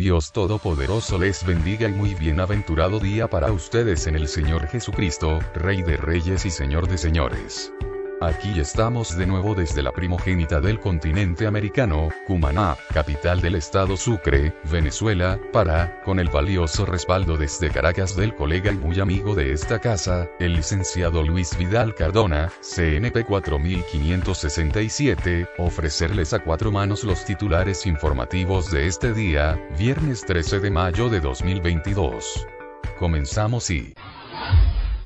Dios Todopoderoso les bendiga y muy bienaventurado día para ustedes en el Señor Jesucristo, Rey de Reyes y Señor de Señores. Aquí estamos de nuevo desde la primogénita del continente americano, Cumaná, capital del estado Sucre, Venezuela, para, con el valioso respaldo desde Caracas del colega y muy amigo de esta casa, el licenciado Luis Vidal Cardona, CNP 4567, ofrecerles a cuatro manos los titulares informativos de este día, viernes 13 de mayo de 2022. Comenzamos y...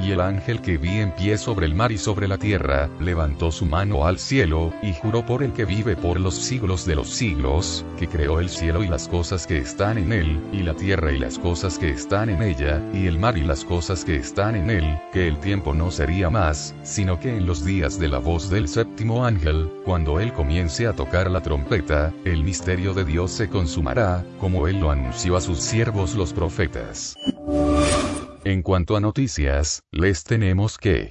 Y el ángel que vi en pie sobre el mar y sobre la tierra, levantó su mano al cielo, y juró por el que vive por los siglos de los siglos, que creó el cielo y las cosas que están en él, y la tierra y las cosas que están en ella, y el mar y las cosas que están en él, que el tiempo no sería más, sino que en los días de la voz del séptimo ángel, cuando él comience a tocar la trompeta, el misterio de Dios se consumará, como él lo anunció a sus siervos los profetas. En cuanto a noticias, les tenemos que...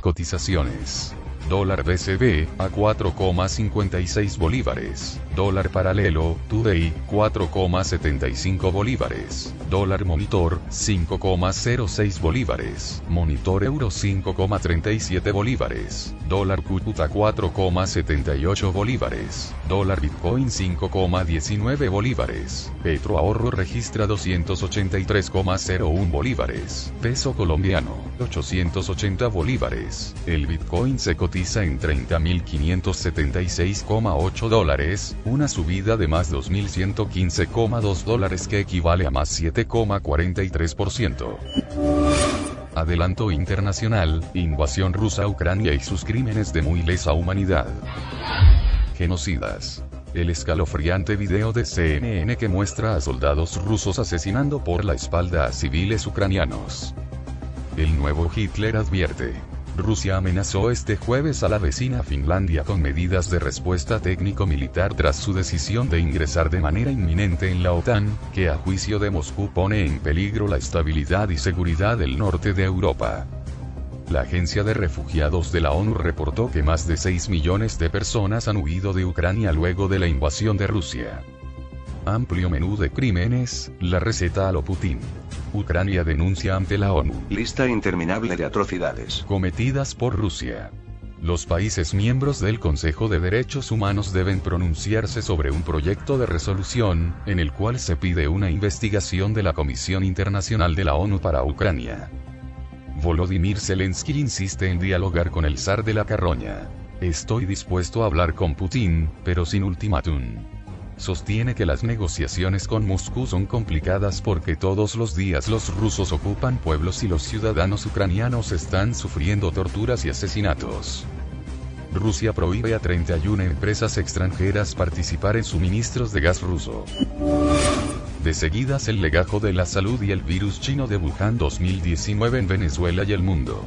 Cotizaciones. Dólar BCB a 4,56 bolívares. Dólar paralelo Today 4,75 bolívares. Dólar monitor 5,06 bolívares. Monitor euro 5,37 bolívares. Dólar Cúcuta 4,78 bolívares. Dólar Bitcoin 5,19 bolívares. Petro ahorro registra 283,01 bolívares. Peso colombiano 880 bolívares. El Bitcoin se cotiza en 30.576,8 dólares, una subida de más 2.115,2 dólares que equivale a más 7,43%. Adelanto internacional, invasión rusa a Ucrania y sus crímenes de muy lesa humanidad. Genocidas. El escalofriante video de CNN que muestra a soldados rusos asesinando por la espalda a civiles ucranianos. El nuevo Hitler advierte. Rusia amenazó este jueves a la vecina Finlandia con medidas de respuesta técnico-militar tras su decisión de ingresar de manera inminente en la OTAN, que a juicio de Moscú pone en peligro la estabilidad y seguridad del norte de Europa. La Agencia de Refugiados de la ONU reportó que más de 6 millones de personas han huido de Ucrania luego de la invasión de Rusia. Amplio menú de crímenes, la receta a lo Putin. Ucrania denuncia ante la ONU. Lista interminable de atrocidades. Cometidas por Rusia. Los países miembros del Consejo de Derechos Humanos deben pronunciarse sobre un proyecto de resolución, en el cual se pide una investigación de la Comisión Internacional de la ONU para Ucrania. Volodymyr Zelensky insiste en dialogar con el zar de la carroña. Estoy dispuesto a hablar con Putin, pero sin ultimátum sostiene que las negociaciones con Moscú son complicadas porque todos los días los rusos ocupan pueblos y los ciudadanos ucranianos están sufriendo torturas y asesinatos. Rusia prohíbe a 31 empresas extranjeras participar en suministros de gas ruso. De seguidas el legajo de la salud y el virus chino de Wuhan 2019 en Venezuela y el mundo.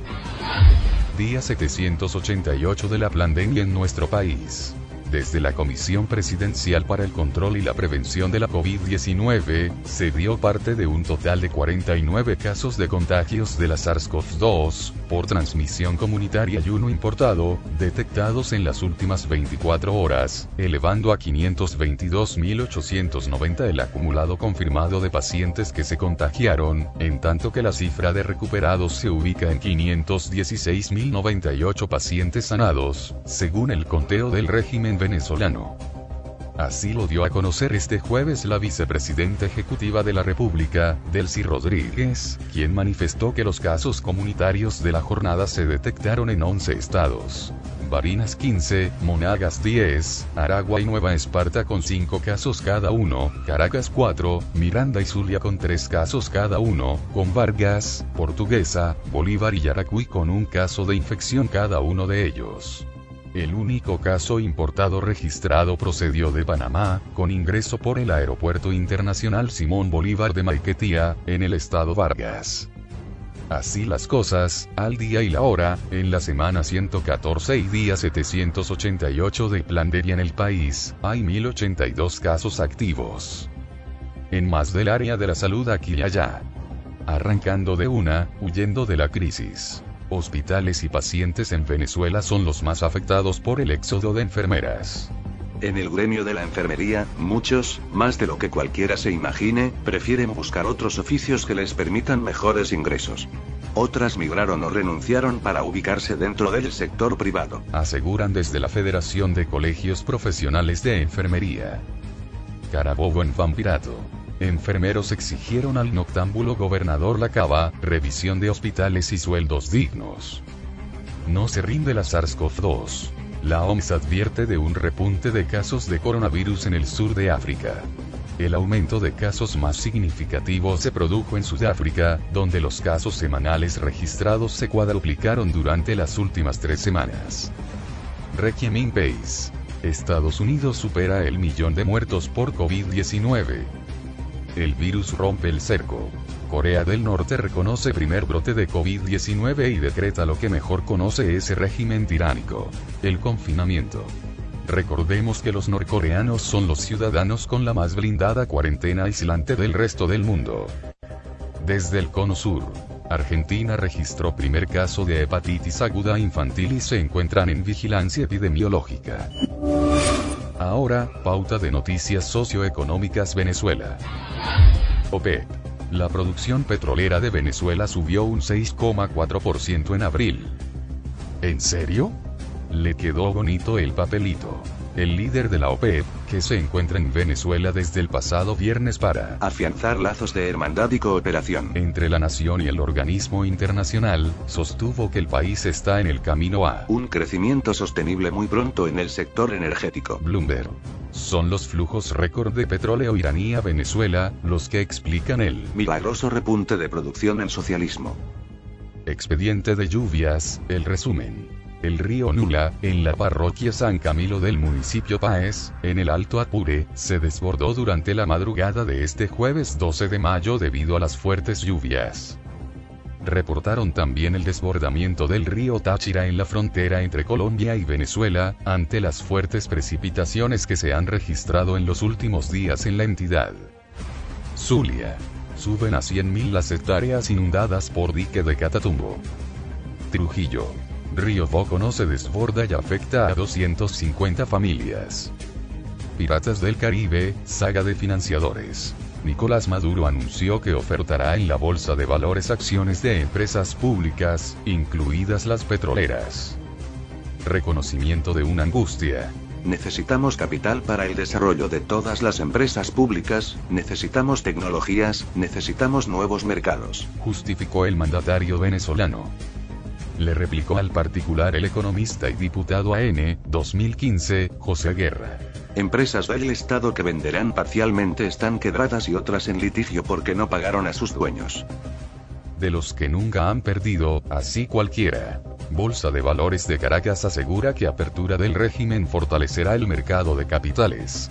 Día 788 de la pandemia en nuestro país. Desde la Comisión Presidencial para el Control y la Prevención de la COVID-19, se dio parte de un total de 49 casos de contagios de la SARS-CoV-2, por transmisión comunitaria y uno importado, detectados en las últimas 24 horas, elevando a 522.890 el acumulado confirmado de pacientes que se contagiaron, en tanto que la cifra de recuperados se ubica en 516.098 pacientes sanados, según el conteo del régimen venezolano. Así lo dio a conocer este jueves la vicepresidenta ejecutiva de la República, Delcy Rodríguez, quien manifestó que los casos comunitarios de la jornada se detectaron en 11 estados. Barinas 15, Monagas 10, Aragua y Nueva Esparta con 5 casos cada uno, Caracas 4, Miranda y Zulia con 3 casos cada uno, con Vargas, Portuguesa, Bolívar y Yaracuy con un caso de infección cada uno de ellos. El único caso importado registrado procedió de Panamá, con ingreso por el Aeropuerto Internacional Simón Bolívar de Maiquetía, en el estado Vargas. Así las cosas, al día y la hora, en la semana 114 y día 788 de Planderia en el país, hay 1082 casos activos. En más del área de la salud aquí y allá. Arrancando de una, huyendo de la crisis. Hospitales y pacientes en Venezuela son los más afectados por el éxodo de enfermeras. En el gremio de la enfermería, muchos, más de lo que cualquiera se imagine, prefieren buscar otros oficios que les permitan mejores ingresos. Otras migraron o renunciaron para ubicarse dentro del sector privado. Aseguran desde la Federación de Colegios Profesionales de Enfermería. Carabobo en Vampirato. Enfermeros exigieron al noctámbulo gobernador Lacaba, revisión de hospitales y sueldos dignos. No se rinde la SARS-CoV-2. La OMS advierte de un repunte de casos de coronavirus en el sur de África. El aumento de casos más significativo se produjo en Sudáfrica, donde los casos semanales registrados se cuadruplicaron durante las últimas tres semanas. Requiem Pace. Estados Unidos supera el millón de muertos por COVID-19. El virus rompe el cerco. Corea del Norte reconoce primer brote de COVID-19 y decreta lo que mejor conoce ese régimen tiránico, el confinamiento. Recordemos que los norcoreanos son los ciudadanos con la más blindada cuarentena aislante del resto del mundo. Desde el cono sur, Argentina registró primer caso de hepatitis aguda infantil y se encuentran en vigilancia epidemiológica. Ahora, pauta de noticias socioeconómicas Venezuela. OPEP. La producción petrolera de Venezuela subió un 6,4% en abril. ¿En serio? Le quedó bonito el papelito el líder de la OPEP, que se encuentra en Venezuela desde el pasado viernes para afianzar lazos de hermandad y cooperación entre la nación y el organismo internacional, sostuvo que el país está en el camino a un crecimiento sostenible muy pronto en el sector energético. Bloomberg. Son los flujos récord de petróleo iraní a Venezuela, los que explican el milagroso repunte de producción en socialismo. Expediente de lluvias, el resumen. El río Nula, en la parroquia San Camilo del municipio Páez, en el Alto Apure, se desbordó durante la madrugada de este jueves 12 de mayo debido a las fuertes lluvias. Reportaron también el desbordamiento del río Táchira en la frontera entre Colombia y Venezuela, ante las fuertes precipitaciones que se han registrado en los últimos días en la entidad. Zulia. Suben a 100.000 las hectáreas inundadas por dique de Catatumbo. Trujillo. Río no se desborda y afecta a 250 familias. Piratas del Caribe, saga de financiadores. Nicolás Maduro anunció que ofertará en la Bolsa de Valores acciones de empresas públicas, incluidas las petroleras. Reconocimiento de una angustia. Necesitamos capital para el desarrollo de todas las empresas públicas, necesitamos tecnologías, necesitamos nuevos mercados. Justificó el mandatario venezolano le replicó al particular el economista y diputado AN, 2015, José Guerra. Empresas del Estado que venderán parcialmente están quebradas y otras en litigio porque no pagaron a sus dueños. De los que nunca han perdido, así cualquiera. Bolsa de Valores de Caracas asegura que apertura del régimen fortalecerá el mercado de capitales.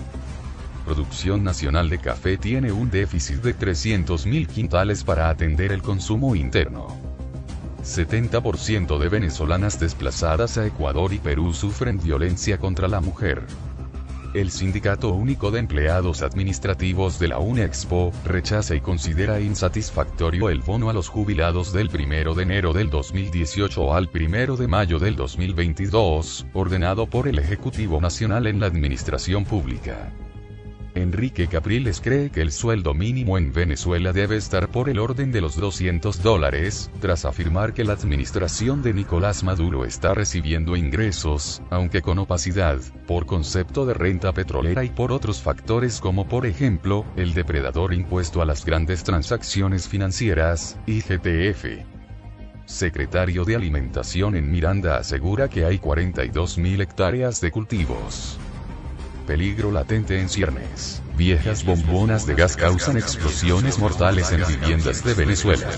Producción nacional de café tiene un déficit de 300.000 quintales para atender el consumo interno. 70% de venezolanas desplazadas a Ecuador y Perú sufren violencia contra la mujer. El Sindicato Único de Empleados Administrativos de la UNEXPO rechaza y considera insatisfactorio el bono a los jubilados del 1 de enero del 2018 al 1 de mayo del 2022, ordenado por el Ejecutivo Nacional en la Administración Pública. Enrique Capriles cree que el sueldo mínimo en Venezuela debe estar por el orden de los 200 dólares, tras afirmar que la administración de Nicolás Maduro está recibiendo ingresos, aunque con opacidad, por concepto de renta petrolera y por otros factores como por ejemplo, el depredador impuesto a las grandes transacciones financieras, IGTF secretario de Alimentación en Miranda asegura que hay 42.000 hectáreas de cultivos. Peligro latente en ciernes. Viejas bombonas de gas causan explosiones mortales en viviendas de Venezuela.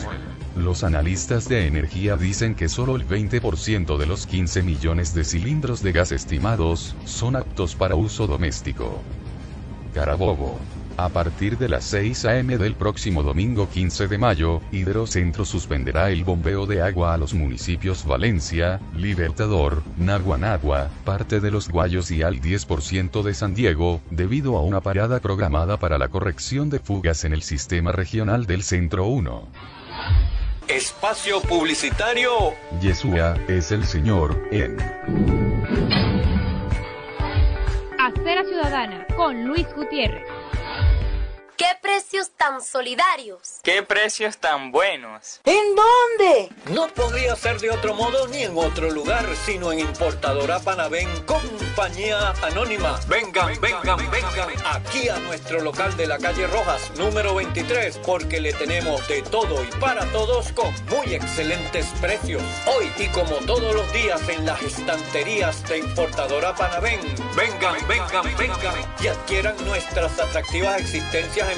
Los analistas de energía dicen que solo el 20% de los 15 millones de cilindros de gas estimados son aptos para uso doméstico. Carabobo. A partir de las 6 a.m. del próximo domingo 15 de mayo, Hidrocentro suspenderá el bombeo de agua a los municipios Valencia, Libertador, Naguanagua, parte de los Guayos y al 10% de San Diego, debido a una parada programada para la corrección de fugas en el sistema regional del Centro 1. Espacio publicitario. Yeshua es el Señor en Acera Ciudadana con Luis Gutiérrez. ¡Qué precios tan solidarios! ¡Qué precios tan buenos! ¿En dónde? No podría ser de otro modo ni en otro lugar, sino en Importadora Panavén, compañía anónima. Vengan, vengan, vengan aquí a nuestro local de la calle Rojas, número 23, porque le tenemos de todo y para todos con muy excelentes precios. Hoy y como todos los días en las estanterías de Importadora Panavén. Vengan, vengan, vengan y adquieran nuestras atractivas existencias en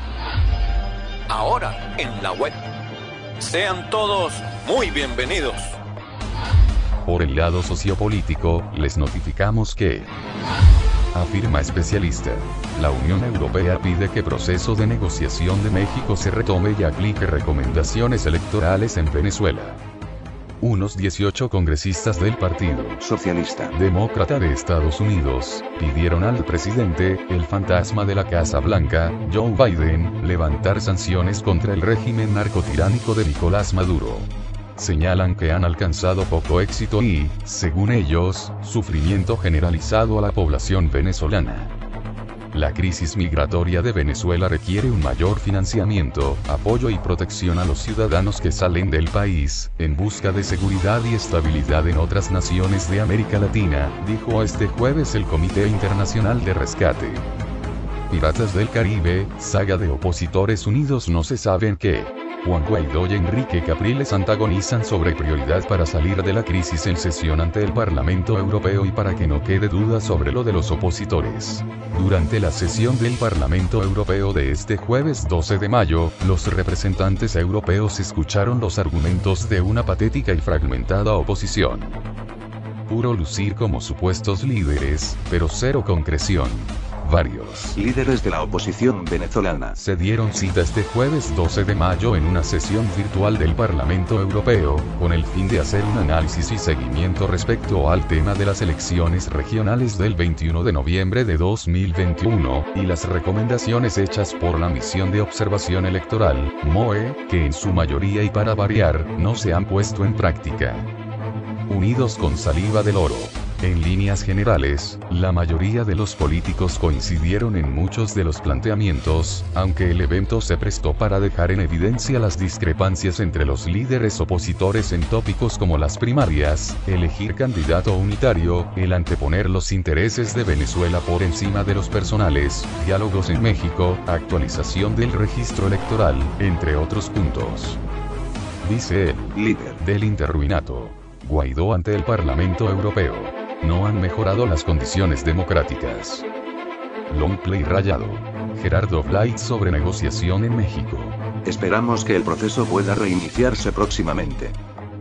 Ahora en la web. Sean todos muy bienvenidos. Por el lado sociopolítico, les notificamos que afirma especialista. La Unión Europea pide que proceso de negociación de México se retome y aplique recomendaciones electorales en Venezuela. Unos 18 congresistas del Partido Socialista. Demócrata de Estados Unidos pidieron al presidente, el fantasma de la Casa Blanca, Joe Biden, levantar sanciones contra el régimen narcotiránico de Nicolás Maduro. Señalan que han alcanzado poco éxito y, según ellos, sufrimiento generalizado a la población venezolana. La crisis migratoria de Venezuela requiere un mayor financiamiento, apoyo y protección a los ciudadanos que salen del país, en busca de seguridad y estabilidad en otras naciones de América Latina, dijo este jueves el Comité Internacional de Rescate. Piratas del Caribe, saga de opositores unidos no se saben qué. Juan Guaidó y Enrique Capriles antagonizan sobre prioridad para salir de la crisis en sesión ante el Parlamento Europeo y para que no quede duda sobre lo de los opositores. Durante la sesión del Parlamento Europeo de este jueves 12 de mayo, los representantes europeos escucharon los argumentos de una patética y fragmentada oposición. Puro lucir como supuestos líderes, pero cero concreción. Varios líderes de la oposición venezolana se dieron cita este jueves 12 de mayo en una sesión virtual del Parlamento Europeo, con el fin de hacer un análisis y seguimiento respecto al tema de las elecciones regionales del 21 de noviembre de 2021, y las recomendaciones hechas por la misión de observación electoral, MOE, que en su mayoría y para variar, no se han puesto en práctica. Unidos con saliva del oro. En líneas generales, la mayoría de los políticos coincidieron en muchos de los planteamientos, aunque el evento se prestó para dejar en evidencia las discrepancias entre los líderes opositores en tópicos como las primarias, elegir candidato unitario, el anteponer los intereses de Venezuela por encima de los personales, diálogos en México, actualización del registro electoral, entre otros puntos. Dice el líder del interruinato. Guaidó ante el Parlamento Europeo. No han mejorado las condiciones democráticas. Longplay rayado. Gerardo Blight sobre negociación en México. Esperamos que el proceso pueda reiniciarse próximamente.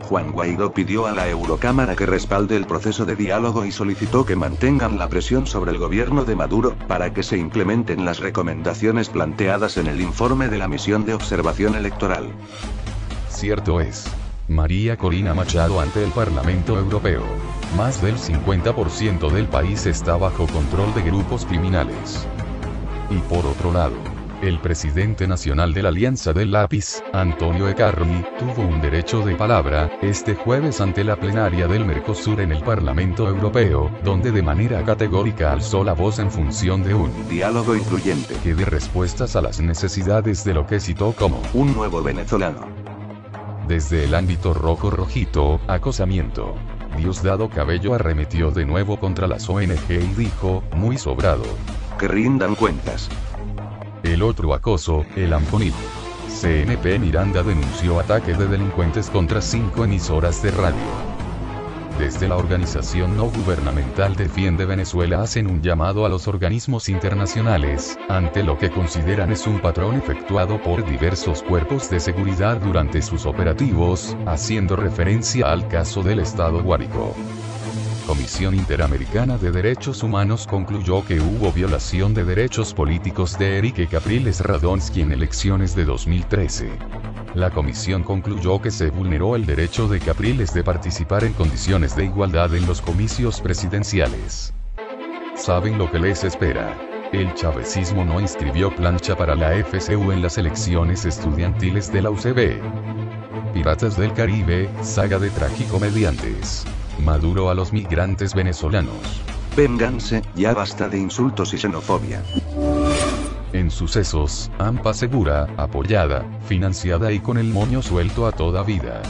Juan Guaidó pidió a la Eurocámara que respalde el proceso de diálogo y solicitó que mantengan la presión sobre el gobierno de Maduro, para que se implementen las recomendaciones planteadas en el informe de la misión de observación electoral. Cierto es. María Corina Machado ante el Parlamento Europeo. Más del 50% del país está bajo control de grupos criminales. Y por otro lado, el presidente nacional de la Alianza del Lápiz, Antonio Ecarri, tuvo un derecho de palabra, este jueves ante la plenaria del Mercosur en el Parlamento Europeo, donde de manera categórica alzó la voz en función de un diálogo incluyente que dé respuestas a las necesidades de lo que citó como un nuevo venezolano. Desde el ámbito rojo-rojito, acosamiento. Diosdado Cabello arremetió de nuevo contra las ONG y dijo, muy sobrado. Que rindan cuentas. El otro acoso, el Amponil. CNP Miranda denunció ataque de delincuentes contra cinco emisoras de radio. Desde la organización no gubernamental Defiende Venezuela hacen un llamado a los organismos internacionales, ante lo que consideran es un patrón efectuado por diversos cuerpos de seguridad durante sus operativos, haciendo referencia al caso del Estado Guárico. Comisión Interamericana de Derechos Humanos concluyó que hubo violación de derechos políticos de Erique Capriles Radonsky en elecciones de 2013. La comisión concluyó que se vulneró el derecho de Capriles de participar en condiciones de igualdad en los comicios presidenciales. Saben lo que les espera. El chavecismo no inscribió plancha para la FCU en las elecciones estudiantiles de la UCB. Piratas del Caribe, saga de tragicomediantes. Maduro a los migrantes venezolanos. Vénganse, ya basta de insultos y xenofobia. En sucesos, AMPA segura, apoyada, financiada y con el moño suelto a toda vida.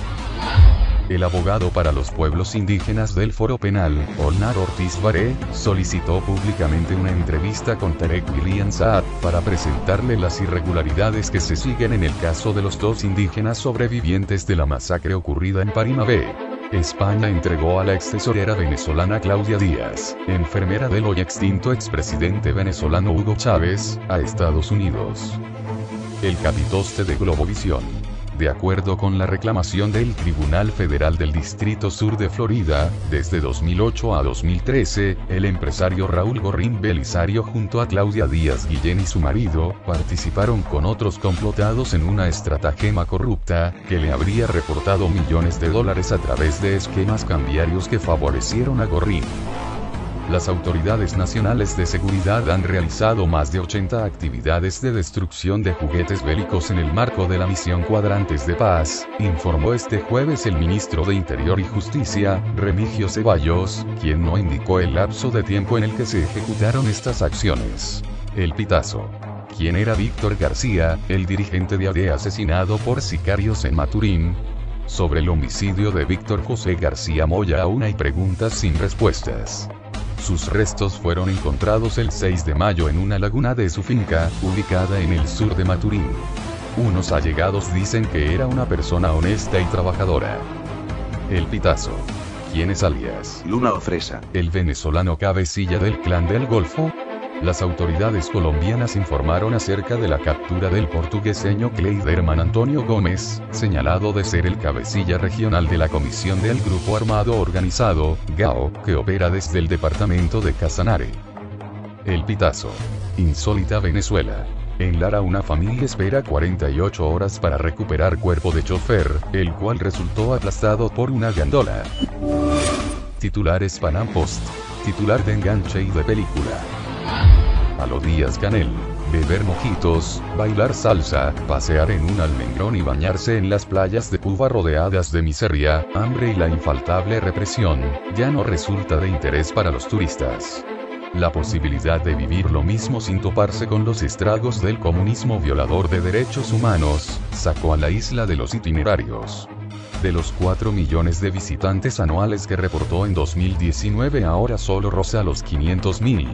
El abogado para los pueblos indígenas del Foro Penal, Olnar Ortiz Baré, solicitó públicamente una entrevista con Tarek William Saad, para presentarle las irregularidades que se siguen en el caso de los dos indígenas sobrevivientes de la masacre ocurrida en Parimabé. España entregó a la ex tesorera venezolana Claudia Díaz, enfermera del hoy extinto expresidente venezolano Hugo Chávez, a Estados Unidos. El capitoste de Globovisión. De acuerdo con la reclamación del Tribunal Federal del Distrito Sur de Florida, desde 2008 a 2013, el empresario Raúl Gorrín Belisario junto a Claudia Díaz Guillén y su marido, participaron con otros complotados en una estratagema corrupta, que le habría reportado millones de dólares a través de esquemas cambiarios que favorecieron a Gorrín. Las autoridades nacionales de seguridad han realizado más de 80 actividades de destrucción de juguetes bélicos en el marco de la misión Cuadrantes de Paz, informó este jueves el ministro de Interior y Justicia, Remigio Ceballos, quien no indicó el lapso de tiempo en el que se ejecutaron estas acciones. El pitazo. ¿Quién era Víctor García, el dirigente de ADE asesinado por sicarios en Maturín? Sobre el homicidio de Víctor José García Moya aún hay preguntas sin respuestas. Sus restos fueron encontrados el 6 de mayo en una laguna de su finca, ubicada en el sur de Maturín. Unos allegados dicen que era una persona honesta y trabajadora. El Pitazo. ¿Quién es alias? Luna o Fresa. El venezolano cabecilla del clan del Golfo. Las autoridades colombianas informaron acerca de la captura del portugueseño Cleiderman Antonio Gómez, señalado de ser el cabecilla regional de la Comisión del Grupo Armado Organizado, GAO, que opera desde el departamento de Casanare. El Pitazo. Insólita Venezuela. En Lara una familia espera 48 horas para recuperar cuerpo de chofer, el cual resultó aplastado por una gandola. Titulares Panam Post. Titular de enganche y de película. A los días Canel. Beber mojitos, bailar salsa, pasear en un almendrón y bañarse en las playas de Cuba rodeadas de miseria, hambre y la infaltable represión, ya no resulta de interés para los turistas. La posibilidad de vivir lo mismo sin toparse con los estragos del comunismo violador de derechos humanos, sacó a la isla de los itinerarios. De los 4 millones de visitantes anuales que reportó en 2019 ahora solo roza los 500 mil.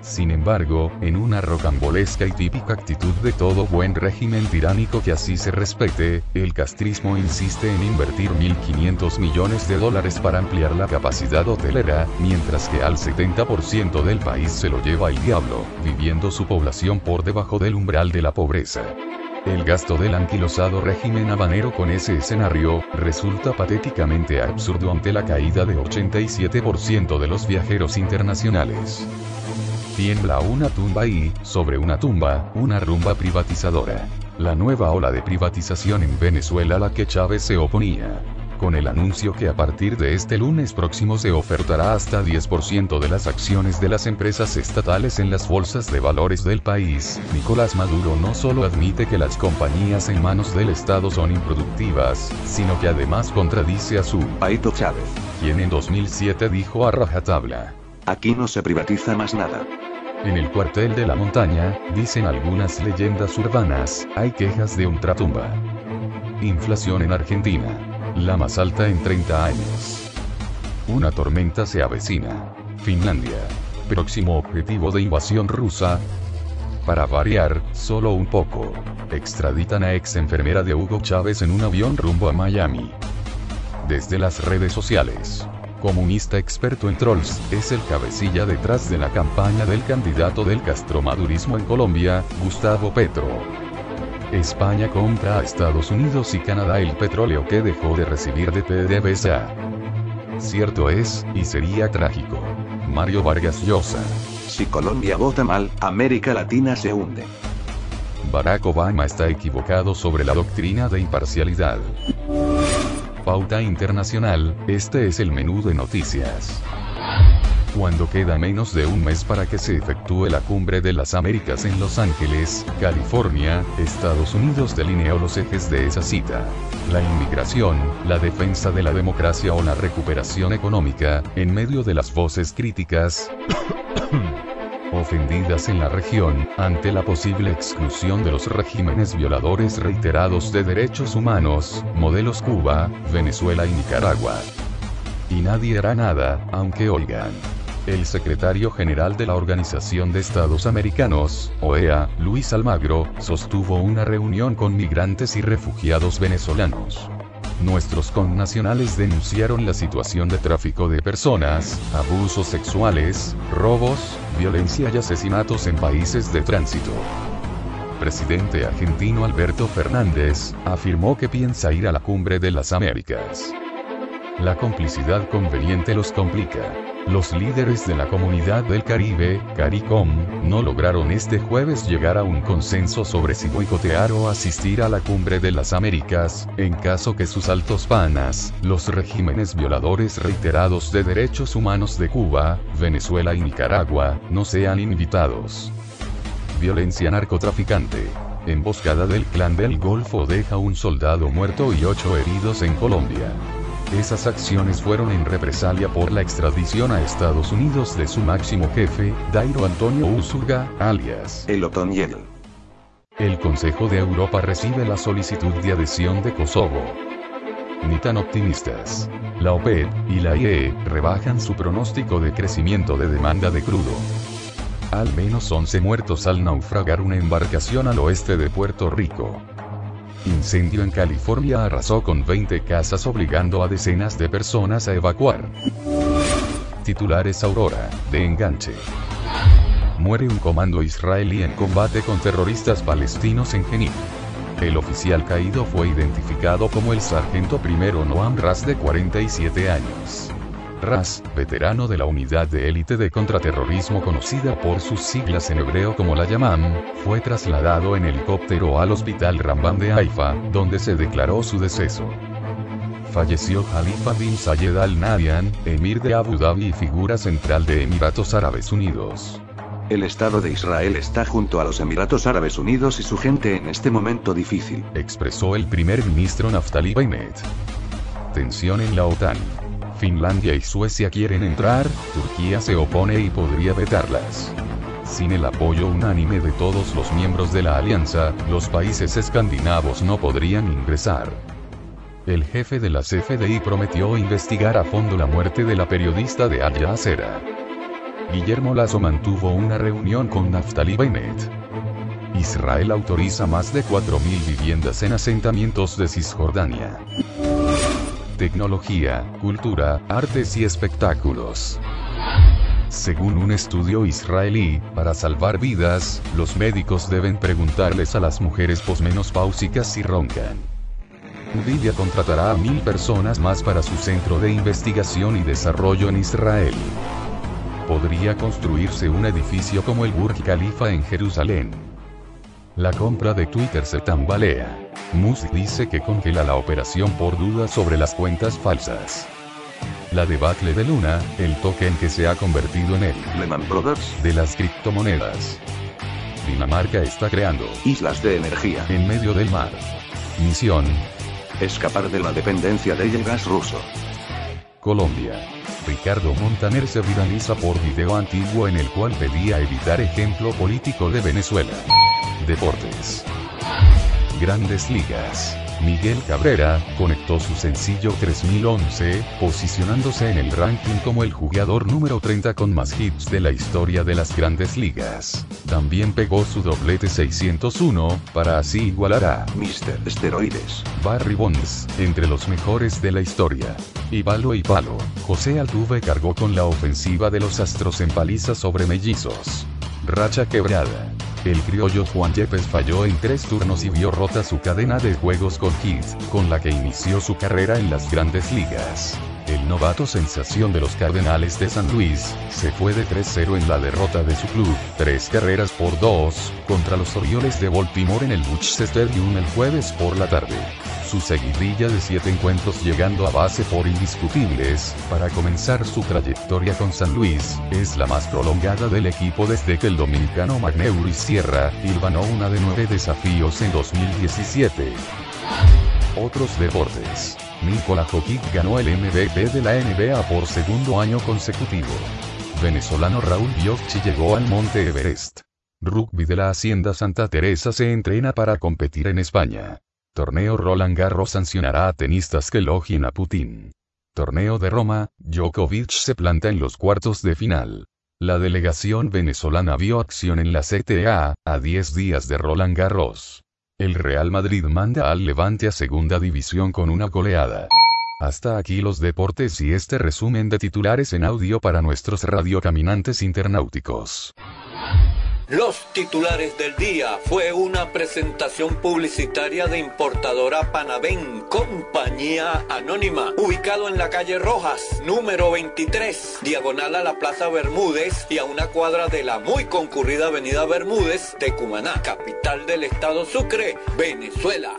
Sin embargo, en una rocambolesca y típica actitud de todo buen régimen tiránico que así se respete, el castrismo insiste en invertir 1.500 millones de dólares para ampliar la capacidad hotelera, mientras que al 70% del país se lo lleva el diablo, viviendo su población por debajo del umbral de la pobreza. El gasto del anquilosado régimen habanero con ese escenario, resulta patéticamente absurdo ante la caída de 87% de los viajeros internacionales. Tiembla una tumba y, sobre una tumba, una rumba privatizadora. La nueva ola de privatización en Venezuela a la que Chávez se oponía. Con el anuncio que a partir de este lunes próximo se ofertará hasta 10% de las acciones de las empresas estatales en las bolsas de valores del país, Nicolás Maduro no solo admite que las compañías en manos del Estado son improductivas, sino que además contradice a su Paito Chávez, quien en 2007 dijo a rajatabla. Aquí no se privatiza más nada. En el cuartel de la montaña, dicen algunas leyendas urbanas, hay quejas de ultratumba. Inflación en Argentina. La más alta en 30 años. Una tormenta se avecina. Finlandia. Próximo objetivo de invasión rusa. Para variar, solo un poco. Extraditan a ex enfermera de Hugo Chávez en un avión rumbo a Miami. Desde las redes sociales comunista experto en trolls, es el cabecilla detrás de la campaña del candidato del castromadurismo en Colombia, Gustavo Petro. España compra a Estados Unidos y Canadá el petróleo que dejó de recibir de PDVSA. Cierto es, y sería trágico. Mario Vargas Llosa. Si Colombia vota mal, América Latina se hunde. Barack Obama está equivocado sobre la doctrina de imparcialidad. Pauta Internacional, este es el menú de noticias. Cuando queda menos de un mes para que se efectúe la cumbre de las Américas en Los Ángeles, California, Estados Unidos delineó los ejes de esa cita. La inmigración, la defensa de la democracia o la recuperación económica, en medio de las voces críticas ofendidas en la región, ante la posible exclusión de los regímenes violadores reiterados de derechos humanos, modelos Cuba, Venezuela y Nicaragua. Y nadie hará nada, aunque oigan. El secretario general de la Organización de Estados Americanos, OEA, Luis Almagro, sostuvo una reunión con migrantes y refugiados venezolanos. Nuestros connacionales denunciaron la situación de tráfico de personas, abusos sexuales, robos, violencia y asesinatos en países de tránsito. Presidente argentino Alberto Fernández afirmó que piensa ir a la cumbre de las Américas. La complicidad conveniente los complica. Los líderes de la comunidad del Caribe, CARICOM, no lograron este jueves llegar a un consenso sobre si boicotear o asistir a la cumbre de las Américas, en caso que sus altos panas, los regímenes violadores reiterados de derechos humanos de Cuba, Venezuela y Nicaragua, no sean invitados. Violencia narcotraficante. Emboscada del clan del Golfo deja un soldado muerto y ocho heridos en Colombia. Esas acciones fueron en represalia por la extradición a Estados Unidos de su máximo jefe, Dairo Antonio Usurga, alias El Otoniel. El Consejo de Europa recibe la solicitud de adhesión de Kosovo. Ni tan optimistas. La OPEP y la IE rebajan su pronóstico de crecimiento de demanda de crudo. Al menos 11 muertos al naufragar una embarcación al oeste de Puerto Rico. Incendio en California arrasó con 20 casas obligando a decenas de personas a evacuar. Titulares Aurora, de enganche. Muere un comando israelí en combate con terroristas palestinos en Jenin. El oficial caído fue identificado como el sargento primero Noam Ras de 47 años. Ras, veterano de la unidad de élite de contraterrorismo conocida por sus siglas en hebreo como la Yamam, fue trasladado en helicóptero al hospital Rambam de Haifa, donde se declaró su deceso. Falleció Khalifa bin Zayed Al Nahyan, emir de Abu Dhabi y figura central de Emiratos Árabes Unidos. El Estado de Israel está junto a los Emiratos Árabes Unidos y su gente en este momento difícil. Expresó el primer ministro Naftali Bennett. Tensión en la OTAN. Finlandia y Suecia quieren entrar, Turquía se opone y podría vetarlas. Sin el apoyo unánime de todos los miembros de la alianza, los países escandinavos no podrían ingresar. El jefe de la CFDI prometió investigar a fondo la muerte de la periodista de Al Jazeera. Guillermo Lazo mantuvo una reunión con Naftali Bennett. Israel autoriza más de 4.000 viviendas en asentamientos de Cisjordania. Tecnología, cultura, artes y espectáculos. Según un estudio israelí, para salvar vidas, los médicos deben preguntarles a las mujeres posmenopáusicas si roncan. Nvidia contratará a mil personas más para su centro de investigación y desarrollo en Israel podría construirse un edificio como el Burj Khalifa en Jerusalén. La compra de Twitter se tambalea. Musk dice que congela la operación por dudas sobre las cuentas falsas. La debacle de Luna, el token que se ha convertido en el Lehman Brothers de las criptomonedas. Dinamarca está creando islas de energía en medio del mar. Misión. Escapar de la dependencia del gas ruso. Colombia. Ricardo Montaner se viraliza por video antiguo en el cual pedía evitar ejemplo político de Venezuela. Deportes. Grandes ligas. Miguel Cabrera, conectó su sencillo 3011, posicionándose en el ranking como el jugador número 30 con más hits de la historia de las grandes ligas. También pegó su doblete 601, para así igualar a Mr. Esteroides, Barry Bonds, entre los mejores de la historia. Y palo y palo, José Altuve cargó con la ofensiva de los Astros en paliza sobre mellizos. Racha quebrada. El criollo Juan Yepes falló en tres turnos y vio rota su cadena de juegos con hits, con la que inició su carrera en las grandes ligas. Novato sensación de los Cardenales de San Luis, se fue de 3-0 en la derrota de su club, tres carreras por dos, contra los Orioles de Baltimore en el Busch Stadium el jueves por la tarde. Su seguidilla de siete encuentros llegando a base por indiscutibles, para comenzar su trayectoria con San Luis, es la más prolongada del equipo desde que el dominicano Magneuris Sierra, ganó una de nueve desafíos en 2017. Otros deportes. Nikola Jokic ganó el MVP de la NBA por segundo año consecutivo. Venezolano Raúl Biocchi llegó al Monte Everest. Rugby de la Hacienda Santa Teresa se entrena para competir en España. Torneo Roland Garros sancionará a tenistas que elogien a Putin. Torneo de Roma, Djokovic se planta en los cuartos de final. La delegación venezolana vio acción en la CTA, a 10 días de Roland Garros. El Real Madrid manda al Levante a segunda división con una goleada. Hasta aquí los deportes y este resumen de titulares en audio para nuestros radiocaminantes internauticos. Los titulares del día fue una presentación publicitaria de importadora Panavén, compañía anónima, ubicado en la calle Rojas, número 23, diagonal a la Plaza Bermúdez y a una cuadra de la muy concurrida Avenida Bermúdez de Cumaná, capital del estado Sucre, Venezuela.